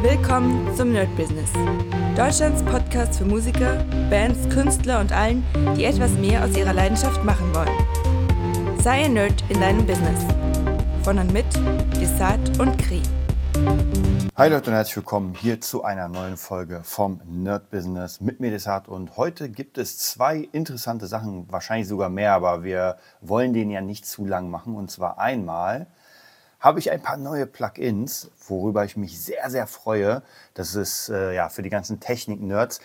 Willkommen zum Nerd Business. Deutschlands Podcast für Musiker, Bands, Künstler und allen, die etwas mehr aus ihrer Leidenschaft machen wollen. Sei ein Nerd in deinem Business. Von und mit Desart und Kri. Hi Leute und herzlich willkommen hier zu einer neuen Folge vom Nerd Business mit mir Desart und heute gibt es zwei interessante Sachen, wahrscheinlich sogar mehr, aber wir wollen den ja nicht zu lang machen und zwar einmal habe ich ein paar neue Plugins, worüber ich mich sehr, sehr freue. Das ist äh, ja für die ganzen Technik-Nerds.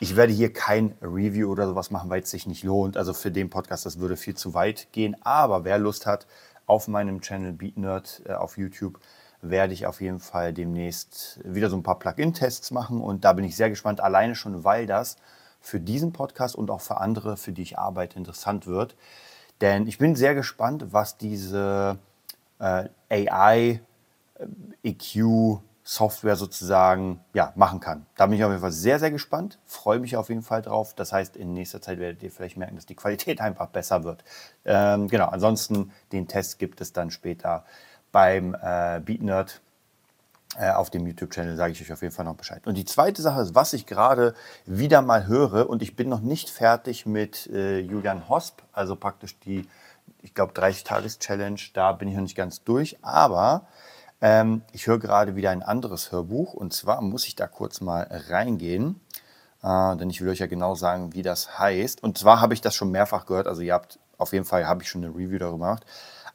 Ich werde hier kein Review oder sowas machen, weil es sich nicht lohnt. Also für den Podcast, das würde viel zu weit gehen. Aber wer Lust hat, auf meinem Channel Beat Nerd äh, auf YouTube werde ich auf jeden Fall demnächst wieder so ein paar Plugin-Tests machen. Und da bin ich sehr gespannt, alleine schon, weil das für diesen Podcast und auch für andere, für die ich arbeite, interessant wird. Denn ich bin sehr gespannt, was diese AI, äh, EQ, Software sozusagen ja, machen kann. Da bin ich auf jeden Fall sehr, sehr gespannt, freue mich auf jeden Fall drauf. Das heißt, in nächster Zeit werdet ihr vielleicht merken, dass die Qualität einfach besser wird. Ähm, genau, ansonsten den Test gibt es dann später beim äh, Beat Nerd äh, auf dem YouTube-Channel, sage ich euch auf jeden Fall noch Bescheid. Und die zweite Sache ist, was ich gerade wieder mal höre, und ich bin noch nicht fertig mit äh, Julian Hosp, also praktisch die ich glaube, 30-Tages-Challenge, da bin ich noch nicht ganz durch. Aber ähm, ich höre gerade wieder ein anderes Hörbuch und zwar muss ich da kurz mal reingehen, äh, denn ich will euch ja genau sagen, wie das heißt. Und zwar habe ich das schon mehrfach gehört, also ihr habt auf jeden Fall, habe ich schon eine Review darüber gemacht.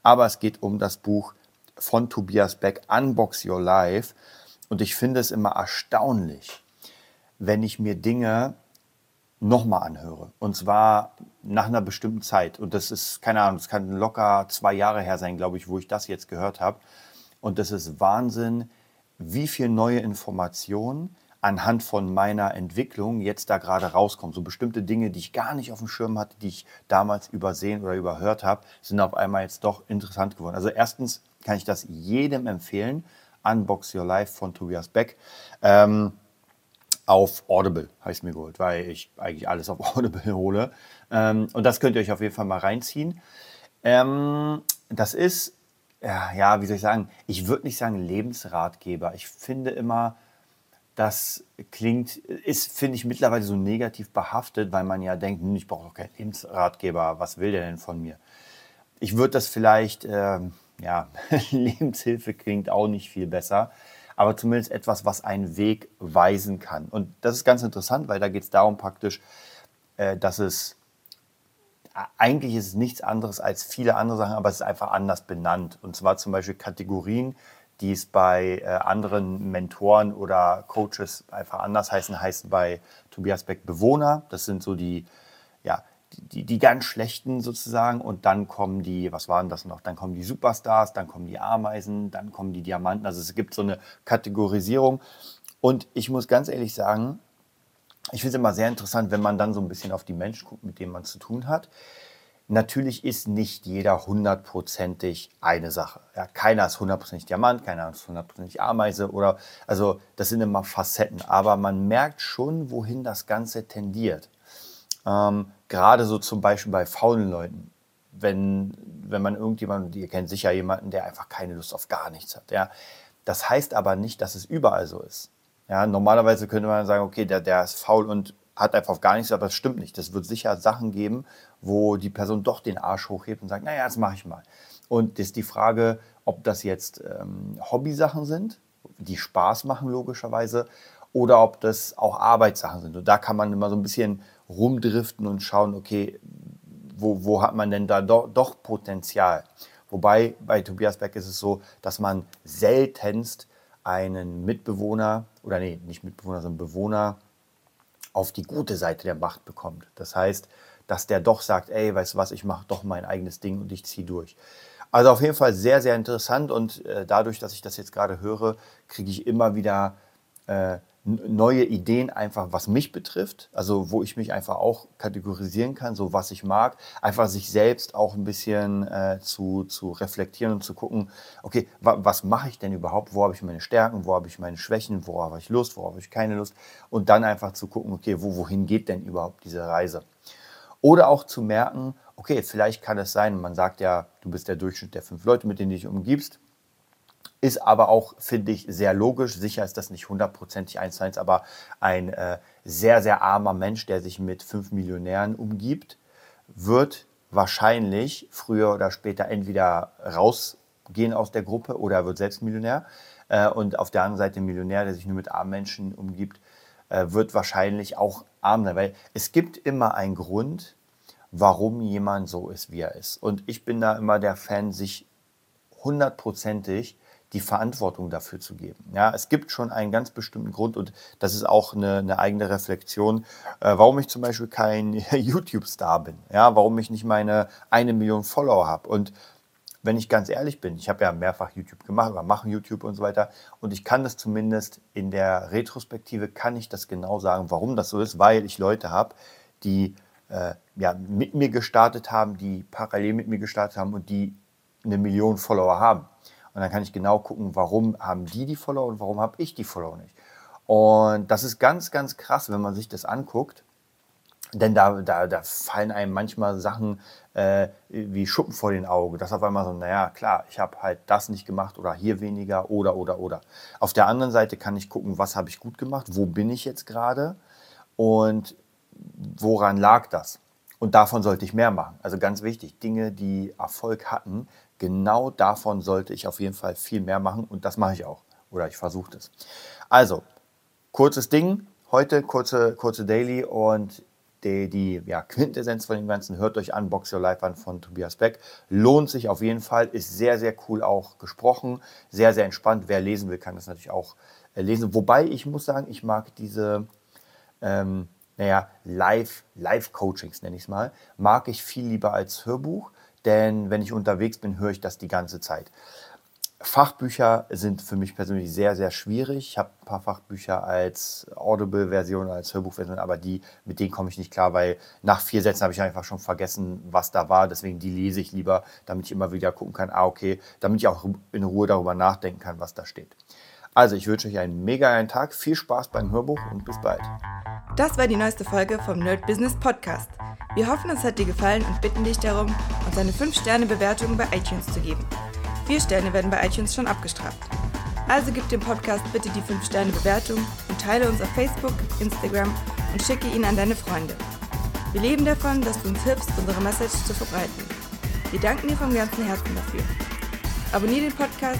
Aber es geht um das Buch von Tobias Beck, Unbox Your Life. Und ich finde es immer erstaunlich, wenn ich mir Dinge nochmal anhöre. Und zwar nach einer bestimmten Zeit. Und das ist, keine Ahnung, das kann locker zwei Jahre her sein, glaube ich, wo ich das jetzt gehört habe. Und das ist Wahnsinn, wie viel neue Informationen anhand von meiner Entwicklung jetzt da gerade rauskommen. So bestimmte Dinge, die ich gar nicht auf dem Schirm hatte, die ich damals übersehen oder überhört habe, sind auf einmal jetzt doch interessant geworden. Also erstens kann ich das jedem empfehlen. Unbox Your Life von Tobias Beck. Ähm, auf Audible, heißt mir geholt, weil ich eigentlich alles auf Audible hole. Ähm, und das könnt ihr euch auf jeden Fall mal reinziehen. Ähm, das ist, ja, ja, wie soll ich sagen, ich würde nicht sagen Lebensratgeber. Ich finde immer, das klingt, ist, finde ich, mittlerweile so negativ behaftet, weil man ja denkt, hm, ich brauche doch keinen Lebensratgeber, was will der denn von mir? Ich würde das vielleicht, ähm, ja, Lebenshilfe klingt auch nicht viel besser aber zumindest etwas, was einen Weg weisen kann. Und das ist ganz interessant, weil da geht es darum praktisch, äh, dass es eigentlich ist es nichts anderes als viele andere Sachen, aber es ist einfach anders benannt. Und zwar zum Beispiel Kategorien, die es bei äh, anderen Mentoren oder Coaches einfach anders heißen, heißen bei Tobias Beck Bewohner. Das sind so die, ja, die, die ganz schlechten sozusagen und dann kommen die, was waren das noch? Dann kommen die Superstars, dann kommen die Ameisen, dann kommen die Diamanten. Also es gibt so eine Kategorisierung. Und ich muss ganz ehrlich sagen, ich finde es immer sehr interessant, wenn man dann so ein bisschen auf die Menschen guckt, mit denen man zu tun hat. Natürlich ist nicht jeder hundertprozentig eine Sache. Ja, keiner ist hundertprozentig Diamant, keiner ist hundertprozentig Ameise oder, also das sind immer Facetten. Aber man merkt schon, wohin das Ganze tendiert. Ähm, gerade so zum Beispiel bei faulen Leuten, wenn, wenn man irgendjemanden, ihr kennt sicher jemanden, der einfach keine Lust auf gar nichts hat. Ja. Das heißt aber nicht, dass es überall so ist. Ja, normalerweise könnte man sagen, okay, der, der ist faul und hat einfach auf gar nichts, aber das stimmt nicht. Das wird sicher Sachen geben, wo die Person doch den Arsch hochhebt und sagt, naja, das mache ich mal. Und das ist die Frage, ob das jetzt ähm, Hobbysachen sind, die Spaß machen logischerweise, oder ob das auch Arbeitssachen sind. Und da kann man immer so ein bisschen rumdriften und schauen, okay, wo, wo hat man denn da do, doch Potenzial? Wobei bei Tobias Beck ist es so, dass man seltenst einen Mitbewohner, oder nee, nicht Mitbewohner, sondern Bewohner auf die gute Seite der Macht bekommt. Das heißt, dass der doch sagt, ey, weißt du was, ich mache doch mein eigenes Ding und ich ziehe durch. Also auf jeden Fall sehr, sehr interessant und äh, dadurch, dass ich das jetzt gerade höre, kriege ich immer wieder äh, neue Ideen einfach, was mich betrifft, also wo ich mich einfach auch kategorisieren kann, so was ich mag, einfach sich selbst auch ein bisschen äh, zu, zu reflektieren und zu gucken, okay, wa was mache ich denn überhaupt, wo habe ich meine Stärken, wo habe ich meine Schwächen, wo habe ich Lust, wo habe ich keine Lust? Und dann einfach zu gucken, okay, wo, wohin geht denn überhaupt diese Reise? Oder auch zu merken, okay, vielleicht kann es sein, man sagt ja, du bist der Durchschnitt der fünf Leute, mit denen du dich umgibst, ist aber auch, finde ich, sehr logisch. Sicher ist das nicht hundertprozentig eins zu eins, aber ein äh, sehr, sehr armer Mensch, der sich mit fünf Millionären umgibt, wird wahrscheinlich früher oder später entweder rausgehen aus der Gruppe oder wird selbst Millionär. Äh, und auf der anderen Seite ein Millionär, der sich nur mit armen Menschen umgibt, äh, wird wahrscheinlich auch arm sein. Weil es gibt immer einen Grund, warum jemand so ist, wie er ist. Und ich bin da immer der Fan, sich hundertprozentig die Verantwortung dafür zu geben. Ja, es gibt schon einen ganz bestimmten Grund und das ist auch eine, eine eigene Reflexion, äh, warum ich zum Beispiel kein YouTube-Star bin, ja, warum ich nicht meine eine Million Follower habe. Und wenn ich ganz ehrlich bin, ich habe ja mehrfach YouTube gemacht oder mache YouTube und so weiter und ich kann das zumindest in der Retrospektive, kann ich das genau sagen, warum das so ist, weil ich Leute habe, die äh, ja, mit mir gestartet haben, die parallel mit mir gestartet haben und die eine Million Follower haben. Und dann kann ich genau gucken, warum haben die die Follower und warum habe ich die Follower nicht. Und das ist ganz, ganz krass, wenn man sich das anguckt. Denn da, da, da fallen einem manchmal Sachen äh, wie Schuppen vor den Augen. Das auf einmal so, naja, klar, ich habe halt das nicht gemacht oder hier weniger oder, oder, oder. Auf der anderen Seite kann ich gucken, was habe ich gut gemacht, wo bin ich jetzt gerade und woran lag das. Und davon sollte ich mehr machen. Also ganz wichtig, Dinge, die Erfolg hatten, genau davon sollte ich auf jeden Fall viel mehr machen und das mache ich auch. Oder ich versuche das. Also, kurzes Ding, heute kurze, kurze Daily und die, die ja, Quintessenz von dem Ganzen, hört euch an, Box Your Life an von Tobias Beck. Lohnt sich auf jeden Fall, ist sehr, sehr cool auch gesprochen, sehr, sehr entspannt. Wer lesen will, kann das natürlich auch äh, lesen. Wobei ich muss sagen, ich mag diese, ähm, naja, Live, Live-Coachings nenne ich es mal, mag ich viel lieber als Hörbuch denn wenn ich unterwegs bin, höre ich das die ganze Zeit. Fachbücher sind für mich persönlich sehr, sehr schwierig. Ich habe ein paar Fachbücher als Audible-Version, als Hörbuchversion, aber die, mit denen komme ich nicht klar, weil nach vier Sätzen habe ich einfach schon vergessen, was da war. Deswegen die lese ich lieber, damit ich immer wieder gucken kann, ah, okay, damit ich auch in Ruhe darüber nachdenken kann, was da steht. Also, ich wünsche euch einen mega einen Tag, viel Spaß beim Hörbuch und bis bald. Das war die neueste Folge vom Nerd Business Podcast. Wir hoffen, es hat dir gefallen und bitten dich darum, uns eine 5-Sterne-Bewertung bei iTunes zu geben. Vier Sterne werden bei iTunes schon abgestraft. Also gib dem Podcast bitte die 5-Sterne-Bewertung und teile uns auf Facebook, Instagram und schicke ihn an deine Freunde. Wir leben davon, dass du uns hilfst, unsere Message zu verbreiten. Wir danken dir vom ganzen Herzen dafür. Abonnier den Podcast,